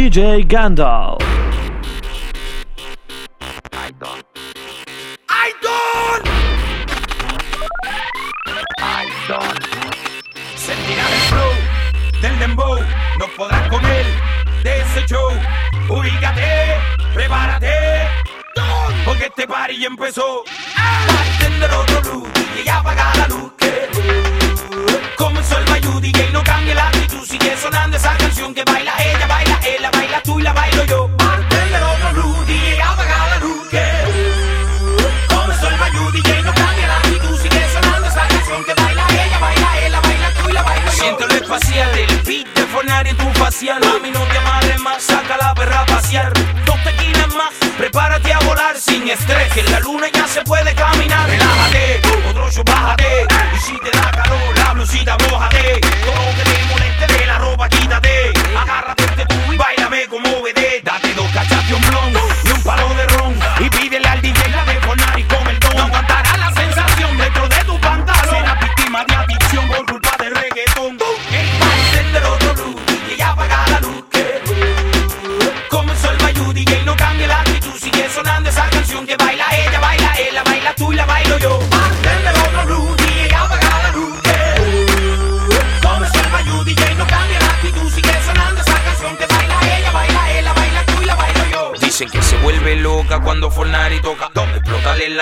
DJ Gandalf.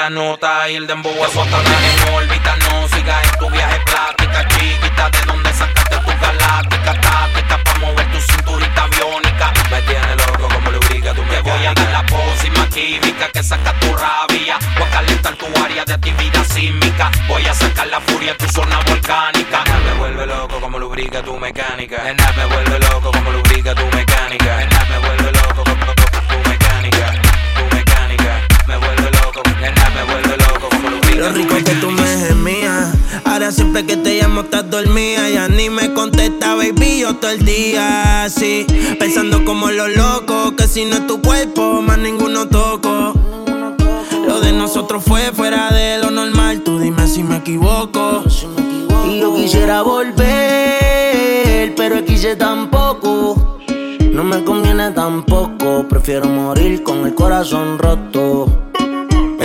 La nota y el dembow a Satanás. En órbita no sigas en tu viaje plática, chiquita. ¿De dónde sacaste tu galáctica táctica pa' mover tu cinturita biónica? Me tiene loco como lubrica tu Te voy a dar la pócima química que saca tu rabia. Voy a calentar tu área de actividad sísmica. Voy a sacar la furia de tu zona volcánica. Me vuelve loco como lubrica tu mecánica. Nena, me vuelve loco como lubrica tu mecánica. Lo rico que tú me gemías. Ahora siempre que te llamo estás dormida. Ya ni me contesta, baby, yo todo el día así. Pensando como los locos, que si no es tu cuerpo, más ninguno toco. Lo de nosotros fue fuera de lo normal. Tú dime si me equivoco. Y yo quisiera volver, pero quise tampoco. No me conviene tampoco, prefiero morir con el corazón roto.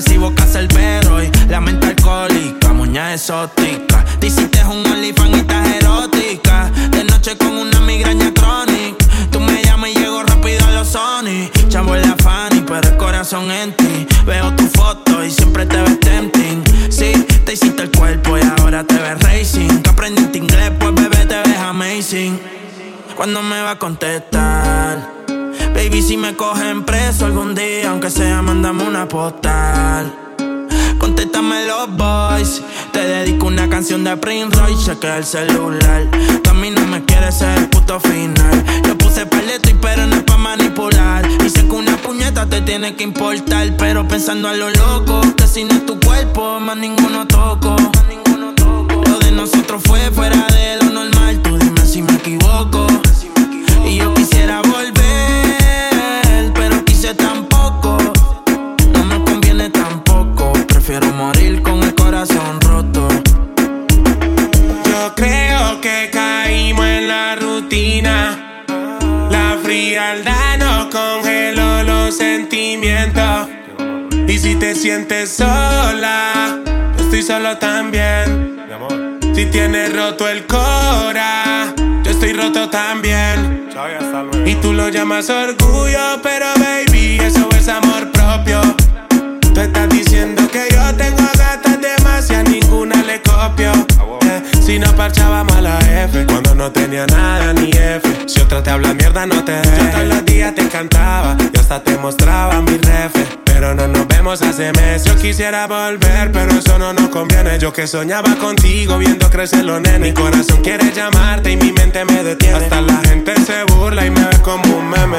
tienes depresivo, cacerbero. Y la mente alcohólica, muña exótica. Te hiciste un OnlyFans y estás erótica. De noche con una migraña crónica. Tú me llamas y llego rápido a los Sony. Chavo la Fanny, pero el corazón en ti. Veo tu foto y siempre te ves tempting. Sí, te hiciste el cuerpo y ahora te ves racing. Que aprendiste inglés, pues bebé te ves amazing. ¿Cuándo me va a contestar? Baby, si me cogen preso algún día, aunque sea, mándame una postal. Contéstame los boys. Te dedico una canción de Prince Royce, chequea el celular. Tú a mí no me quieres ser el puto final. Yo puse paleto y pero no es pa' manipular. Sé que una puñeta te tiene que importar. Pero pensando a lo loco, que si no es tu cuerpo, más ninguno toco. Lo de nosotros fue fuera de lo normal. Tú dime si me equivoco. Y yo quisiera volver, Prefiero morir con el corazón roto. Yo creo que caímos en la rutina. La frialdad nos congeló los sentimientos. Y si te sientes sola, yo estoy solo también. Si tienes roto el cora, yo estoy roto también. Y tú lo llamas orgullo, pero baby, eso es amor propio. Tú estás diciendo que Eh, Si no parchábamos a la F, cuando no tenía nada ni F. Si otra te habla mierda, no te dejes. Yo todos los días te cantaba y hasta te mostraba mi refe. Pero no nos vemos hace meses. Yo quisiera volver, pero eso no nos conviene. Yo que soñaba contigo viendo crecer los nenes. Mi corazón quiere llamarte y mi mente me detiene. Hasta la gente se burla y me ve como un meme.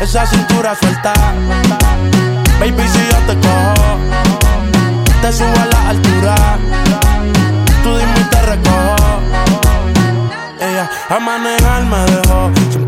esa cintura suelta. Baby, si yo te cojo, te subo a la altura. Tú dime y te recojo. Ella a manejar me dejó.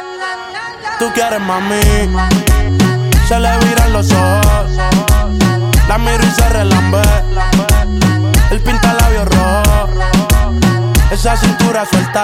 Tú quieres mami. Se le viran los ojos. La miro y se relambe. El pinta labios rojo. Esa cintura suelta.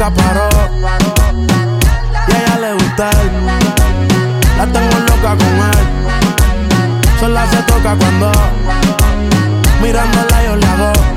Y a ella le gusta él. La tengo loca con él. Sola se toca cuando mirándola yo le.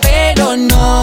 pero no.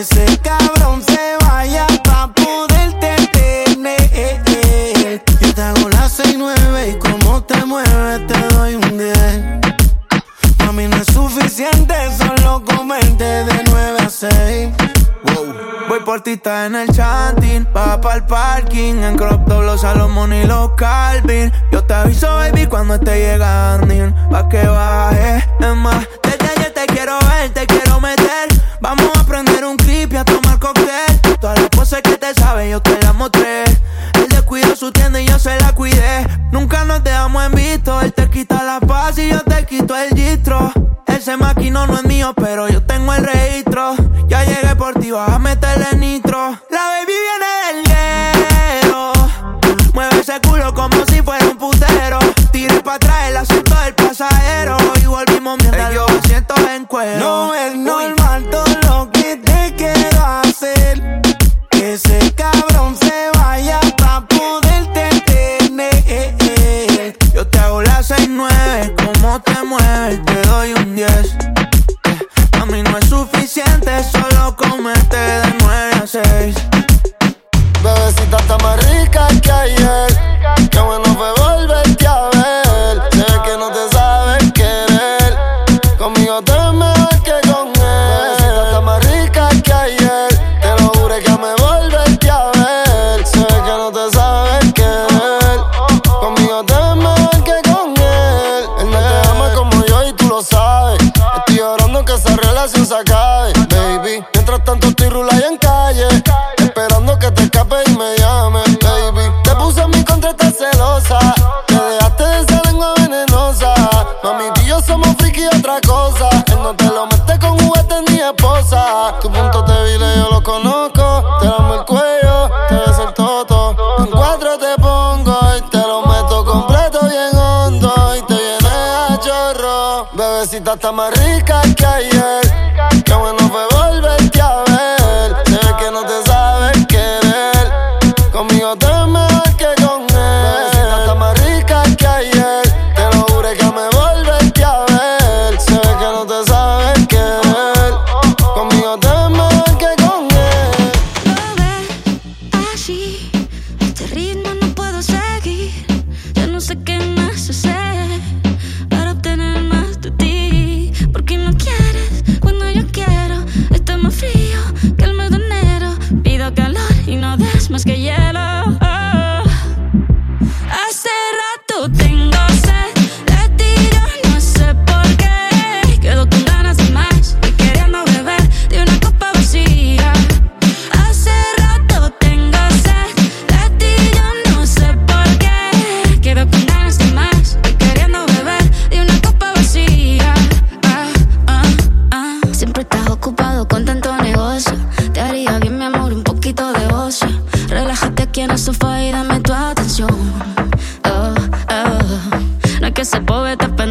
ese cabrón se vaya pa' poderte tener. Yo te hago las 6-9 y como te mueves te doy un 10. Para mí no es suficiente, solo comerte de 9 a 6. Voy por ti, está en el chanting, va pa'l parking, en crop top los Salomón y los Calvin. Yo te aviso, baby, cuando esté llegando, pa' que baje. Es más, desde ayer te quiero ver, te quiero meter, vamos a aprender sé que te sabe, yo te la mostré. Él descuidó su tienda y yo se la cuidé. Nunca nos dejamos en visto. Él te quita la paz y yo te quito el gistro. Ese maquino no es conozco, te lamo el cuello, te beso el toto. En cuatro te pongo y te lo meto completo bien hondo. Y te viene a chorro. Bebecita está más rica que ayer.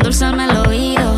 dulce al oído.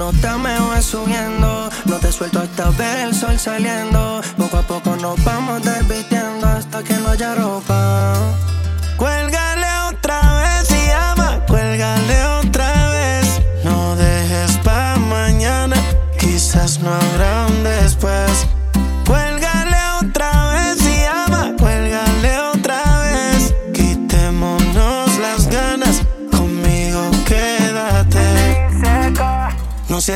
nos estamos subiendo. No te suelto hasta ver el sol saliendo. Poco a poco nos vamos desvistiendo hasta que no haya ropa.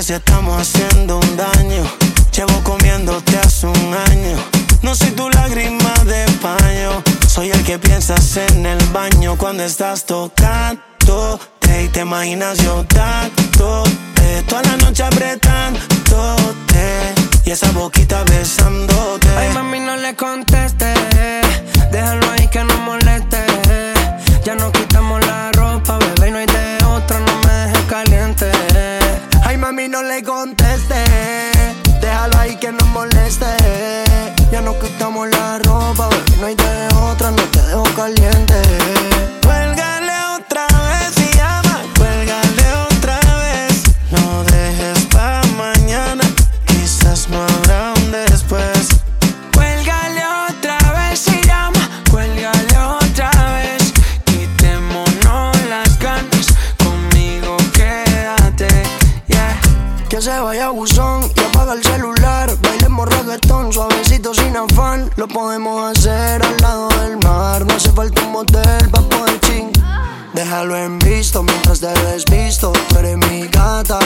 si estamos haciendo un daño. Llevo comiéndote hace un año. No soy tu lágrima de paño. Soy el que piensas en el baño cuando estás tocando. Y te imaginas yo dándote Toda la noche apretándote Y esa boquita besándote Ay mami no le conteste Déjalo ahí que no moleste podemos hacer al lado del mar. No hace falta un motel para poder ching. Déjalo en visto mientras te desvisto. Tú eres mi gata,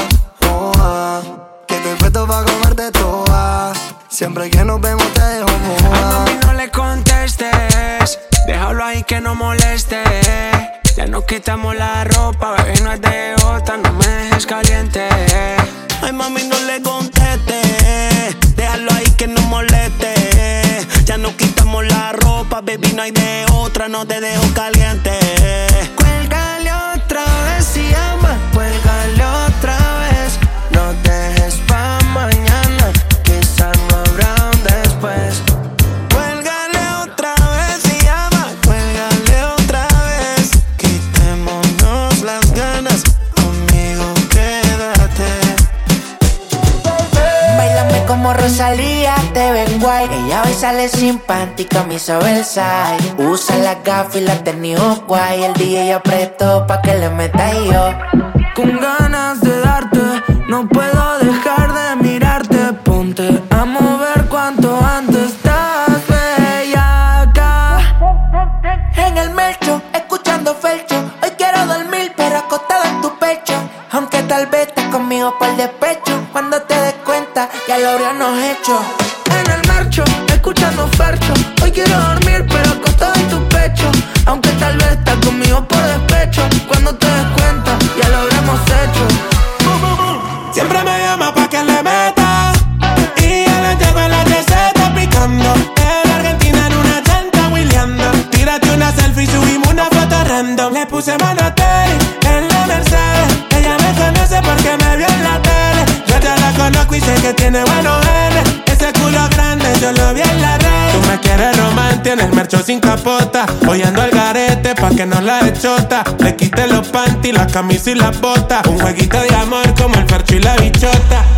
oh, ah. Que te puesto para comerte toda. Siempre que nos vemos te dejo moja. No le contestes. Déjalo ahí que no moleste. Ya nos quitamos la ropa, bebé, no es de otra, no me dejes caliente. Ay, mami, no le contestes. cambiamos la ropa, baby, no hay de otra, no te dejo caliente. Usa las gafas y las tenis guay. El día DJ apretó pa' que le meta yo. Con ganas de darte, no puedo dejar de mirarte. Ponte a mover cuanto antes. Estás bella acá. En el melcho, escuchando felcho. Hoy quiero dormir, pero acostado en tu pecho. Aunque tal vez estás conmigo por despecho. Cuando te des cuenta, ya lo habríamos hecho. tiene el mercho sin capota. Hoy al garete pa' que no la echota. Le quité los panty, la camisa y las botas. Un jueguito de amor como el fercho y la bichota.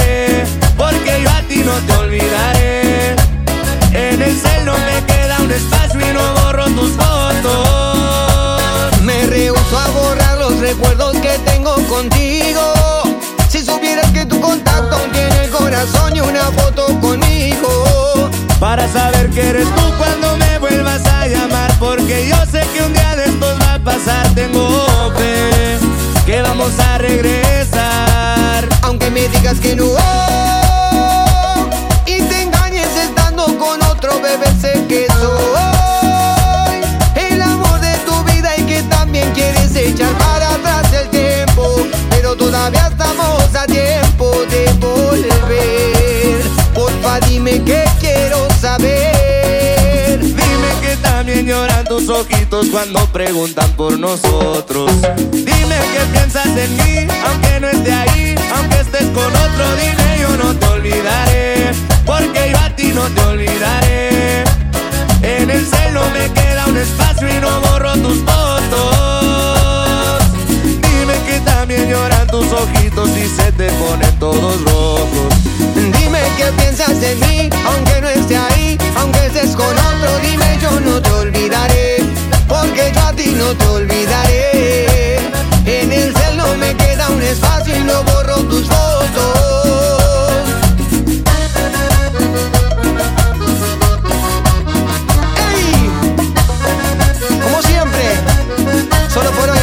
ti no te olvidaré. En el cel no me queda un espacio y no borro tus fotos. Me rehuso a borrar los recuerdos que tengo contigo. Si supieras que tu contacto tiene el corazón y una foto conmigo. Para saber que eres tú cuando me vuelvas a llamar, porque yo sé que un día de estos va a pasar, tengo fe que vamos a regresar. Aunque me digas que no tus ojitos cuando preguntan por nosotros. Dime que piensas en mí, aunque no esté ahí, aunque estés con otro, dime yo no te olvidaré, porque yo a ti no te olvidaré. En el cel no me queda un espacio y no borro tus fotos. Dime que también lloran tus ojitos y se te ponen todos rojos. Qué piensas de mí, aunque no esté ahí, aunque estés con otro, dime yo no te olvidaré, porque yo a ti no te olvidaré. En el cel me queda un espacio y no borro tus fotos. ¡Ey! Como siempre, solo por hoy,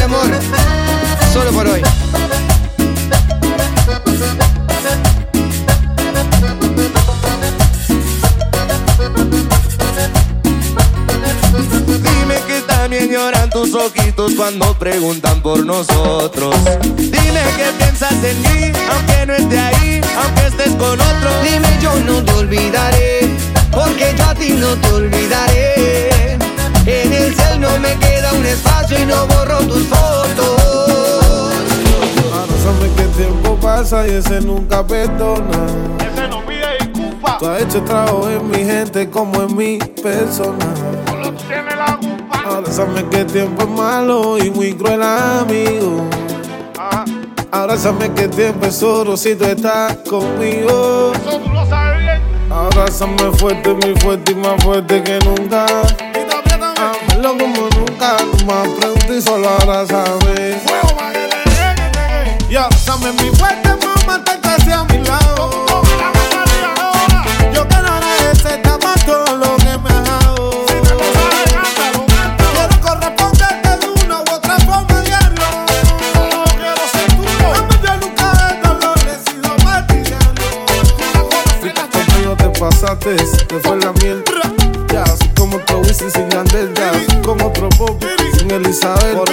tus ojitos cuando preguntan por nosotros. Dime que piensas en mí, aunque no esté ahí, aunque estés con otro. Dime yo no te olvidaré, porque yo a ti no te olvidaré. En el cel no me queda un espacio y no borro tus fotos. Ahora sabes que el tiempo pasa y ese nunca perdona. Ese no pide disculpa. Tú has hecho trabajo en mi gente como en mi persona. Sabes que el tiempo es malo y muy cruel amigo. Ahora sabes que el tiempo es oro si tú estás conmigo. Eso tú lo sabes bien. Abrázame fuerte, muy fuerte y más fuerte que nunca. Amelo como nunca, más preguntas y solo abrázame. Y abrázame muy fuerte, pasaste, te fue la miel. Ya, así como otro sin Yandel, ya, como otro Bobby sin Elizabeth.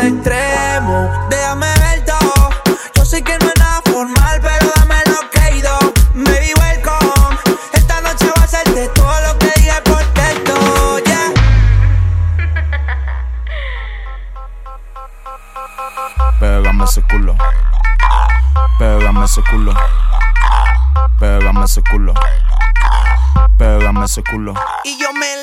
Normal, todo es extremo. Déjame ver todo. Yo sé que no es nada formal, pero dame lo que he ido. Baby, welcome. Esta noche va a ser de todo lo que dije por texto, yeah. Pégame ese culo. Pégame ese culo. Pégame ese culo. Pégame ese culo. Y yo me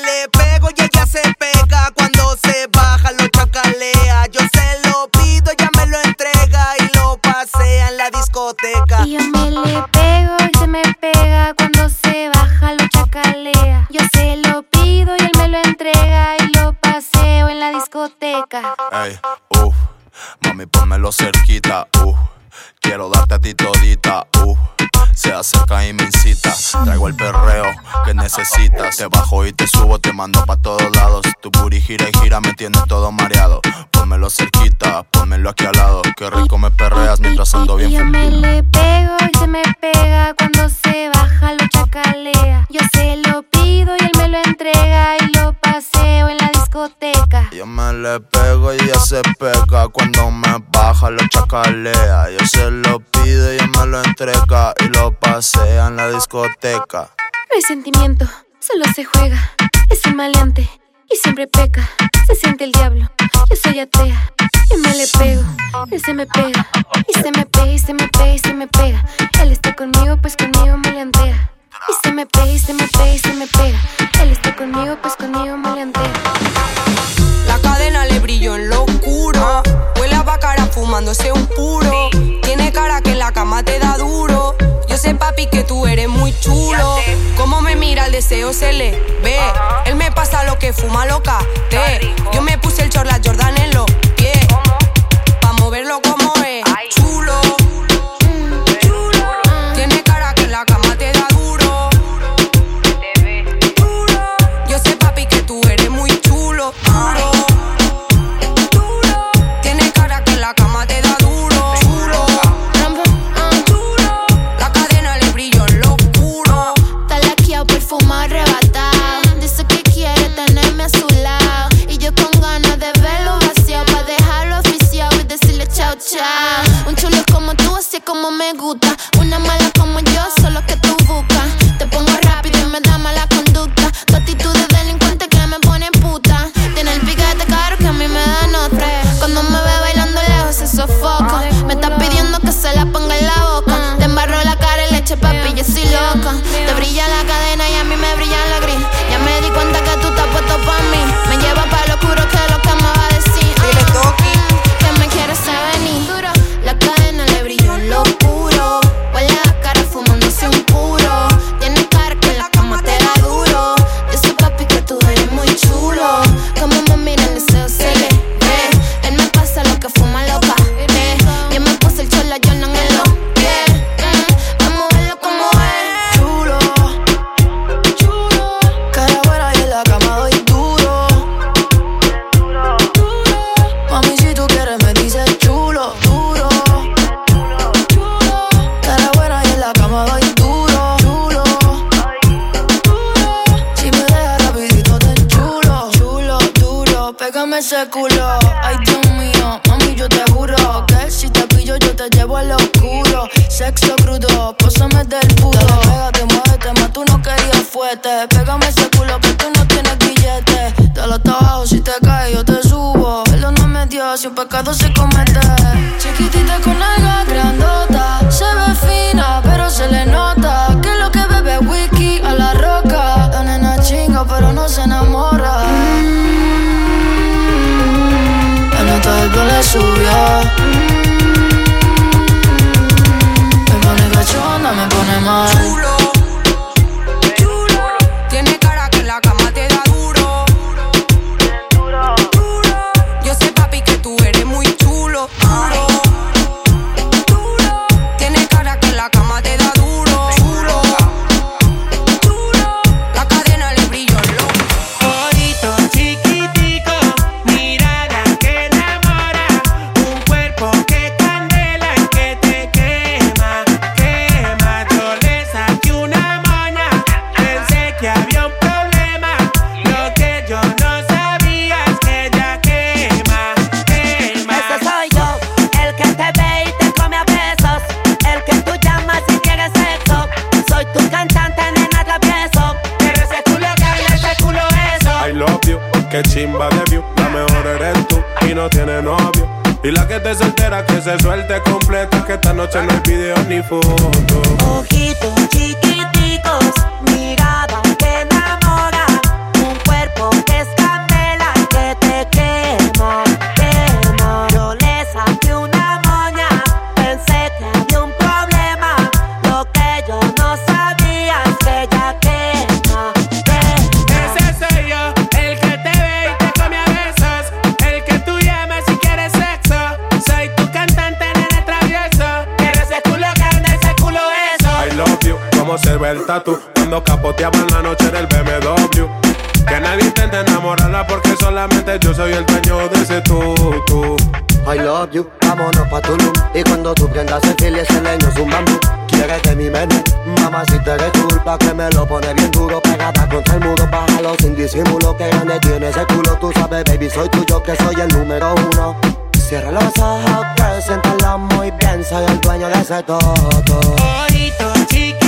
darte a ti todita, uff. Se acerca y me incita. Traigo el perreo que necesitas. Te bajo y te subo, te mando pa' todos lados. Tu booty gira y gira, me tiene todo mareado. Pónmelo cerquita, pónmelo aquí al lado. Qué rico me perreas mientras ando bien Y yo me le pego y se me pega cuando se baja, lo chacalea. Yo se lo pido y él me lo entrega discoteca. Yo me le pego y ella se pega cuando me baja, lo chacalea. Yo se lo pido y ella me lo entrega y lo pasea en la discoteca. No hay sentimiento, solo se juega. Es un maleante y siempre peca. Se siente el diablo, yo soy atea. Yo me le pego, él se me pega. Y se me pega, y se me pega, y se me pega. Él está conmigo, pues conmigo maleantea. Y se me pega, y se me pega, y se me pega. Él está conmigo, pues conmigo maleantea. La fumándose un puro. Tiene cara que en la cama te da duro. Yo sé, papi, que tú eres muy chulo. Cómo me mira el deseo se le ve. Él me pasa lo que fuma loca. Te. Yo me puse el chorla Jordan en los Me pone cachonda, me pone mal. Porque solamente yo soy el dueño de ese tutu. I love you, vámonos pa' Tulum. Y cuando tú prendas el fil y ese leño es un bambú Quieres de mi menú, mamá si te eres culpa Que me lo pone bien duro, pegada contra el muro Bájalo sin disimulo, que grande tiene ese culo. Tú sabes baby, soy tuyo, que soy el número uno. Cierra los ojos, preséntalo muy bien Soy el dueño de ese todo Ojito chiquitico,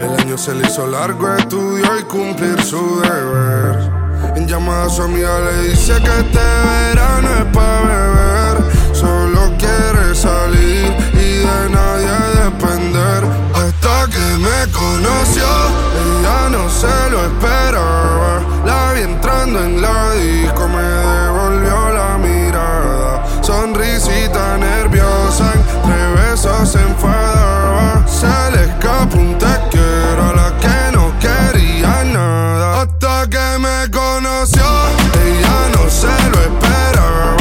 El año se le hizo largo, estudió y cumplir su deber. En llamada a su amiga le dice que este verano es pa' beber. Solo quiere salir y de nadie depender. Hasta que me conoció, ella no se lo esperaba. La vi entrando en la disco, me devolvió la mirada. Sonrisita nerviosa, entre besos enfadaba. Se le escapó un te quiero a la que no quería nada. Hasta que me conoció, ella no se lo esperaba.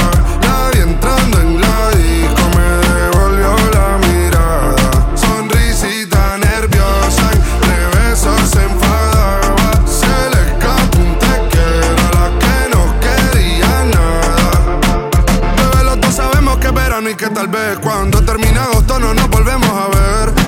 La vi entrando en la disco, me devolvió la mirada. Sonrisita nerviosa, entre besos se enfadaba. Se le escapó un te quiero a la que no quería nada. Bebé, los dos sabemos que verano y que tal vez cuando termine agosto no nos volvemos a ver.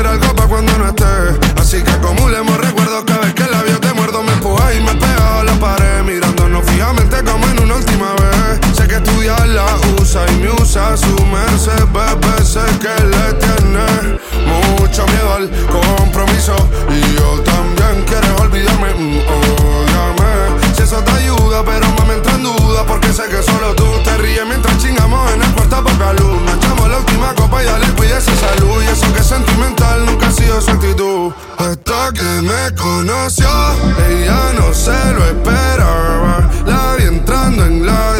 Quiero algo para cuando no estés. Así que acumulemos recuerdos cada vez que el labio te muerdo, me empuja y me pega a la pared. Mirándonos fijamente como en una última vez. Sé que estudiar la usa y me usa su merced, bebé. Sé que le tiene mucho miedo al compromiso. Y yo también quieres olvidarme, mm, óyame. Eso te ayuda, pero me entra en duda. Porque sé que solo tú te ríes mientras chingamos en el cuarto a poca luz. Nos echamos la última copa y ya le salud. Y eso que es sentimental nunca ha sido su actitud. Hasta que me conoció, ella no se lo esperaba. La vi entrando en la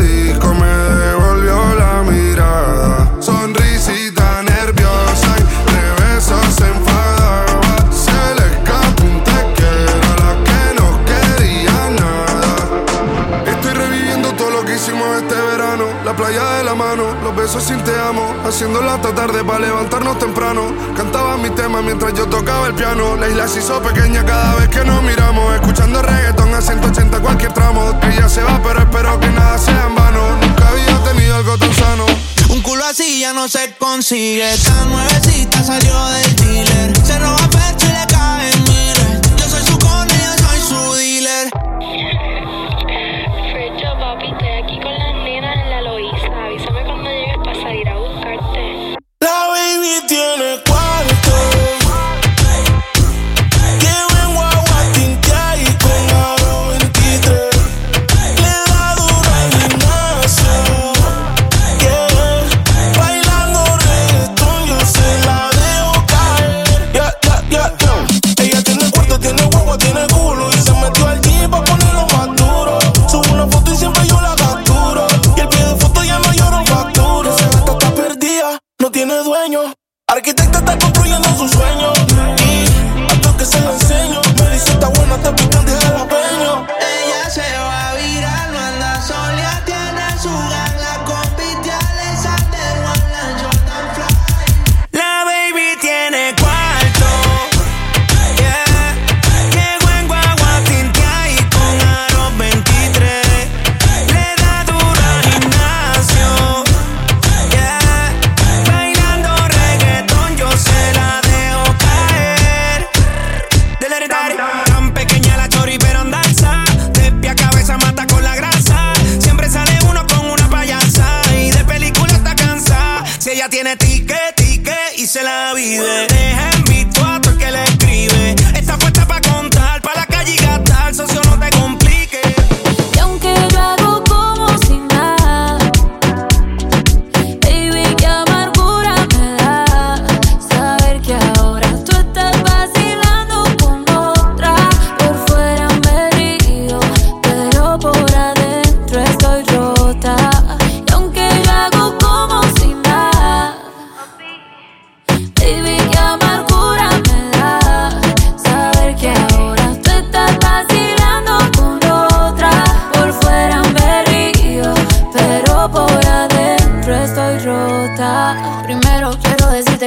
besos sin te amo, haciéndolo hasta tarde para levantarnos temprano. Cantaba mi tema mientras yo tocaba el piano. La isla se hizo pequeña cada vez que nos miramos. Escuchando reggaeton a 180 cualquier tramo. Ella se va, pero espero que nada sea en vano. Nunca había tenido algo tan sano. Un culo así ya no se consigue. Tan nuevecita salió del dealer. Se roba pecho y le caen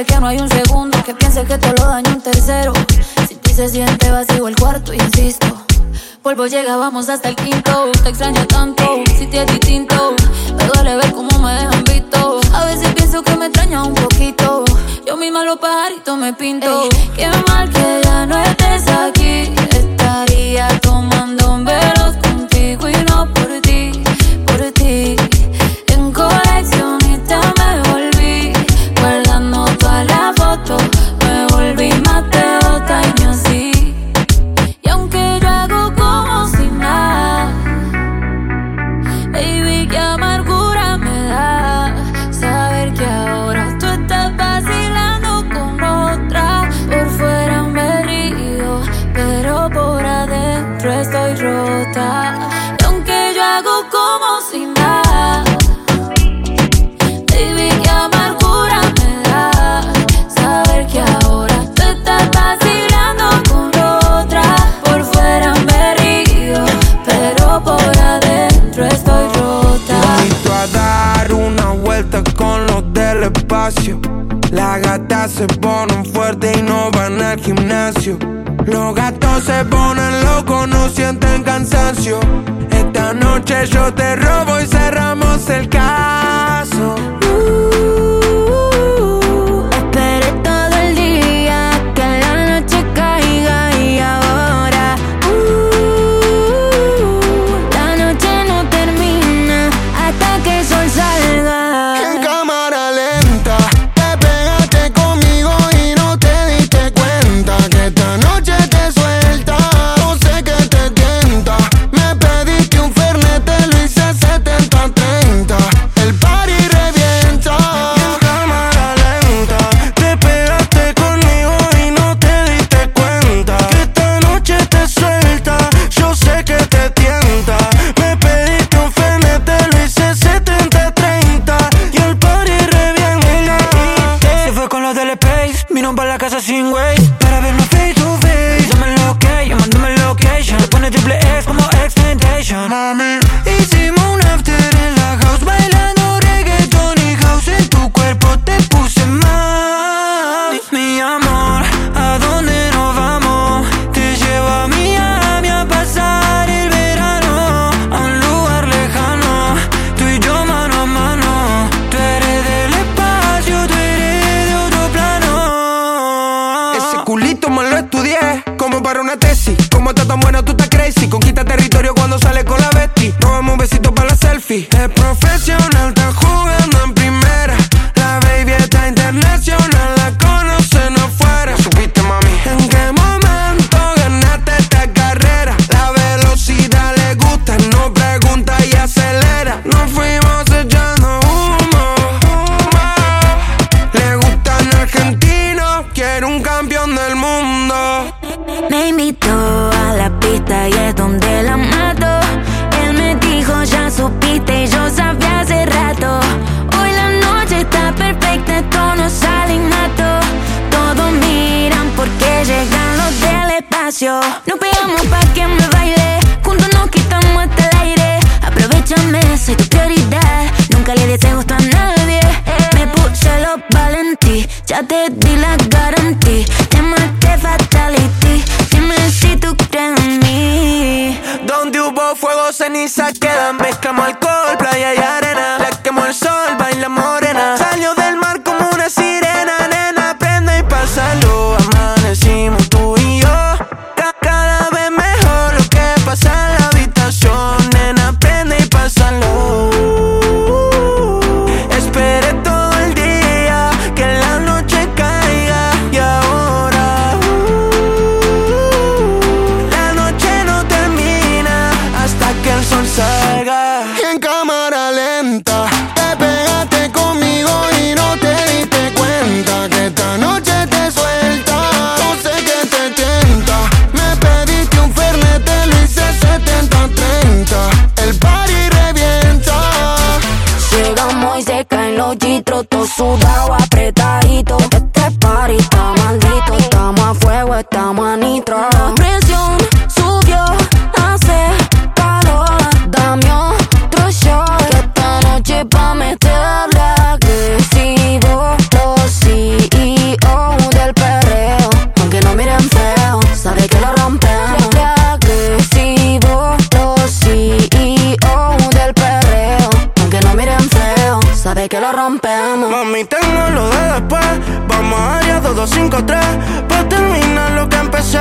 que no hay un segundo que piense que todo lo daño un tercero. Si ti se siente vacío el cuarto, insisto. Polvo llega, vamos hasta el quinto. Te extraño tanto, si te es distinto. Me duele ver cómo me dejan visto. A veces pienso que me extraña un poquito. Yo misma los pajaritos me pinto. Ey, qué mal que ya no estés aquí. Estaría tomando un velos contigo y no por ti, por ti. espacio. Las gatas se ponen fuertes y no van al gimnasio. Los gatos se ponen locos, no sienten cansancio. Esta noche yo te robo y cerramos el carro. Me invitó a la pista y es donde la mato. Él me dijo, ya supiste, y yo sabía hace rato. Hoy la noche está perfecta, esto no sale innato. Todos miran porque llegan los del espacio. No pegamos pa' que me baile, juntos nos quitamos hasta el aire. Aprovechame, soy tu prioridad. Nunca le des gusto a nadie. Me puse los valentí, ya te di la garantía. cenizas quedan, mezclamos alcohol, playa 5-3 Pa' pues terminar lo que empecé.